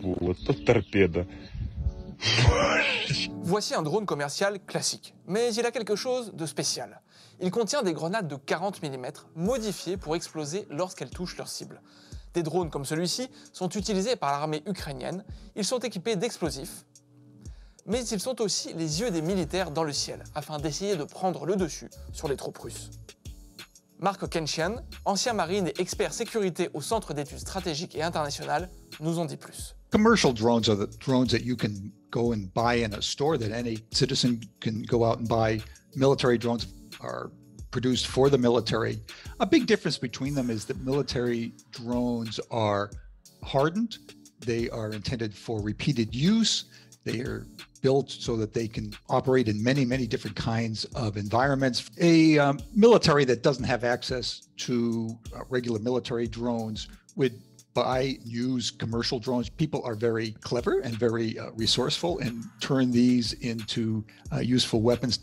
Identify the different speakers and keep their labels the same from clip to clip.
Speaker 1: вот тут торпеда.
Speaker 2: Voici un drone commercial classique, mais il a quelque chose de spécial. Il contient des grenades de 40 mm modifiées pour exploser lorsqu'elles touchent leur cible. Des drones comme celui-ci sont utilisés par l'armée ukrainienne, ils sont équipés d'explosifs, mais ils sont aussi les yeux des militaires dans le ciel, afin d'essayer de prendre le dessus sur les troupes russes. Marc Kenshian, ancien marine et expert sécurité au Centre d'études stratégiques et internationales, nous en dit plus.
Speaker 3: Commercial drones are the drones that you can go and buy in a store that any citizen can go out and buy. Military drones are produced for the military. A big difference between them is that military drones are hardened. They are intended for repeated use. They are built so that they can operate in many, many different kinds of environments. A um, military that doesn't have access to uh, regular military drones would buy use commercial drones. People are very clever and very uh, resourceful and turn these into uh, useful weapons.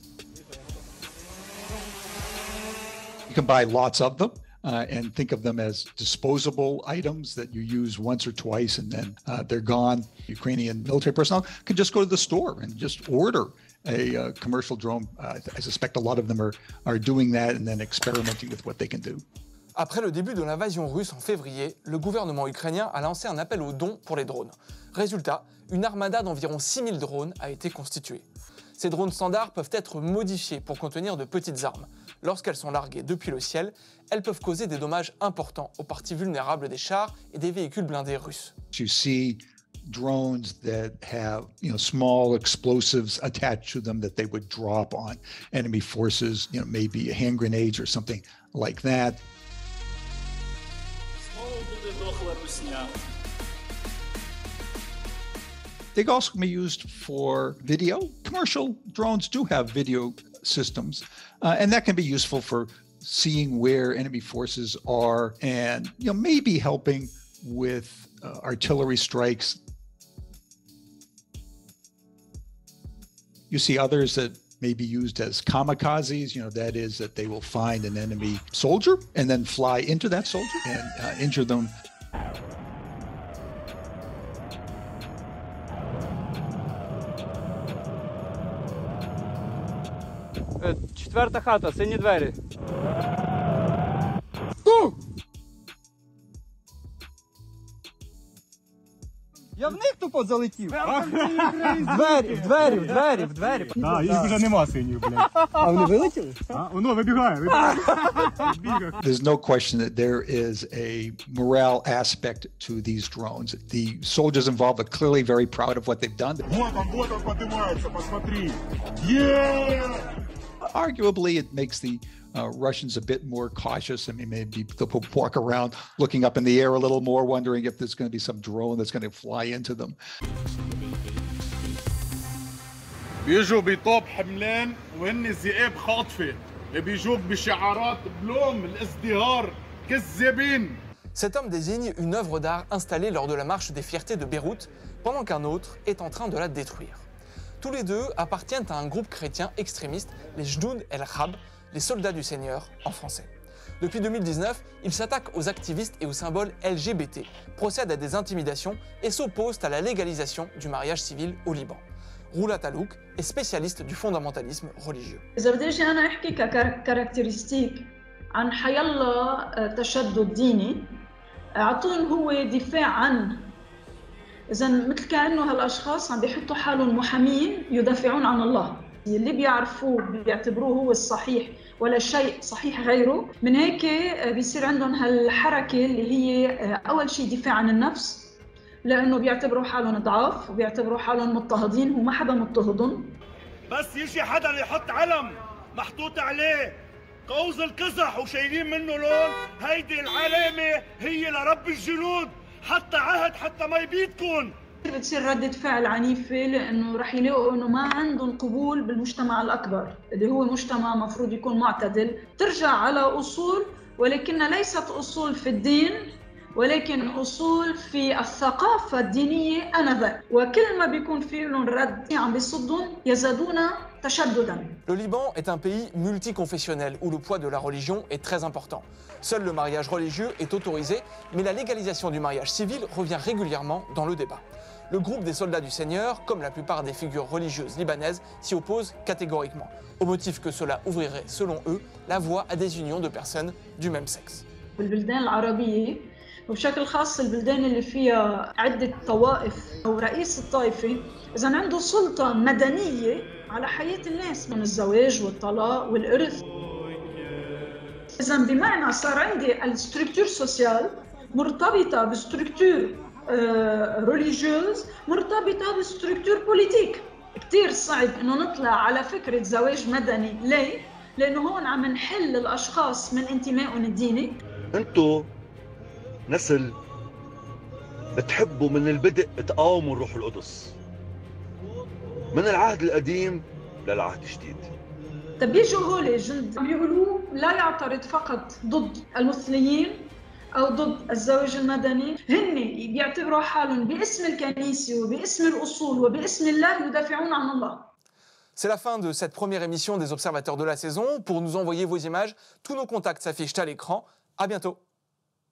Speaker 3: You can buy lots of them. Uh, and think of them as disposable items that you use once or twice and then uh, they're gone. Ukrainian military personnel can just go to the store and just order a uh, commercial drone. Uh, I suspect a lot of them are, are doing that and then experimenting with what they can do.
Speaker 2: Après le début de l'invasion russe en février, le gouvernement ukrainien a lancé un appel aux dons pour les drones. Résultat, une armada d'environ 6000 drones a été constituée. Ces drones standards peuvent être modifiés pour contenir de petites armes. Lorsqu'elles sont larguées depuis le ciel, elles peuvent causer des dommages importants aux parties vulnérables des chars et des véhicules blindés russes.
Speaker 3: You see drones that have you know small explosives attached to them that they would drop on enemy forces you know maybe hand grenade or something like that They can also be used for video. Commercial drones do have video systems, uh, and that can be useful for seeing where enemy forces are and you know maybe helping with uh, artillery strikes. You see others that may be used as kamikazes, you know, that is that they will find an enemy soldier and then fly into that soldier and uh, injure them
Speaker 4: Четверта хата, сині двері. Я в них тупо залетів. В двері, в двері, в двері, в двері.
Speaker 5: А, їх вже нема синіх, блядь.
Speaker 4: А вони вилетіли?
Speaker 5: А, воно вибігає, вибігає.
Speaker 3: There's no question that there is a morale aspect to these drones. The soldiers involved are clearly very proud of what they've done.
Speaker 5: Вот он, вот он поднимается, посмотри. Yeah!
Speaker 3: Arguably, it makes the uh, Russians a bit more cautious. I mean, maybe they'll walk around looking up in the air a little more, wondering if there's going to be some drone that's going to fly into them.
Speaker 5: بيجوا بطوب حملان وهن الذئاب خاطفه بيجوك بشعارات بلوم الازدهار كذابين
Speaker 2: Cet homme désigne une œuvre d'art installée lors de la marche des fiertés de Beyrouth, pendant qu'un autre est en train de la détruire. Tous les deux appartiennent à un groupe chrétien extrémiste, les Jdoud el-Khab, les soldats du Seigneur en français. Depuis 2019, ils s'attaquent aux activistes et aux symboles LGBT, procèdent à des intimidations et s'opposent à la légalisation du mariage civil au Liban. Roula Talouk est spécialiste du fondamentalisme religieux.
Speaker 6: إذا بدي أجي أنا أحكي ككاركترستيك عن حيلا تشدد ديني أعطون هو دفاع عن إذا مثل كأنه هالأشخاص عم بيحطوا حالهم محامين يدافعون عن الله. اللي بيعرفوه بيعتبروه هو الصحيح ولا شيء صحيح غيره. من هيك بيصير عندهم هالحركة اللي هي أول شيء دفاع عن النفس لأنه بيعتبروا حالهم ضعاف وبيعتبروا حالهم مضطهدين وما حدا مضطهدهم.
Speaker 7: بس يجي حدا يحط علم محطوط عليه. قوس القزح وشايلين منه لون. هيدي العلامة هي لرب الجنود. حتى عهد حتى ما يبيدكن
Speaker 6: بتصير ردة فعل عنيفة لأنه رح يلاقوا إنه ما عندهم قبول بالمجتمع الأكبر اللي هو مجتمع مفروض يكون معتدل. ترجع على أصول ولكنها ليست أصول في الدين. ولكن أصول في الثقافة الدينية آنذاك وكل ما بيكون في لهم رد عم بيصدهم يزدادون تشددا
Speaker 2: Le Liban est un pays multiconfessionnel où le poids de la religion est très important. Seul le mariage religieux est autorisé, mais la légalisation du mariage civil revient régulièrement dans le débat. Le groupe des soldats du Seigneur, comme la plupart des figures religieuses libanaises, s'y oppose catégoriquement, au motif que cela ouvrirait, selon eux, la voie à des unions de personnes du même sexe.
Speaker 6: وبشكل خاص البلدان اللي فيها عدة طوائف أو رئيس الطائفة إذا عنده سلطة مدنية على حياة الناس من الزواج والطلاق والإرث. إذا بمعنى صار عندي الستركتور سوسيال مرتبطة بستركتور ريليجيوز مرتبطة بستركتور بوليتيك كتير صعب إنه نطلع على فكرة زواج مدني. ليه؟ لأنه هون عم نحل الأشخاص من انتمائهم الديني.
Speaker 7: أنتو نسل بتحبوا من البدء تقاوموا الروح القدس من العهد القديم للعهد الجديد
Speaker 6: طب بيجوا هول جند عم بيقولوا لا يعترض فقط ضد المثليين او ضد الزواج المدني هن بيعتبروا حالهم باسم الكنيسه وباسم الاصول وباسم الله يدافعون عن الله
Speaker 2: C'est la fin de cette première émission des Observateurs de la saison. Pour nous envoyer vos images, tous nos contacts s'affichent à l'écran. À bientôt.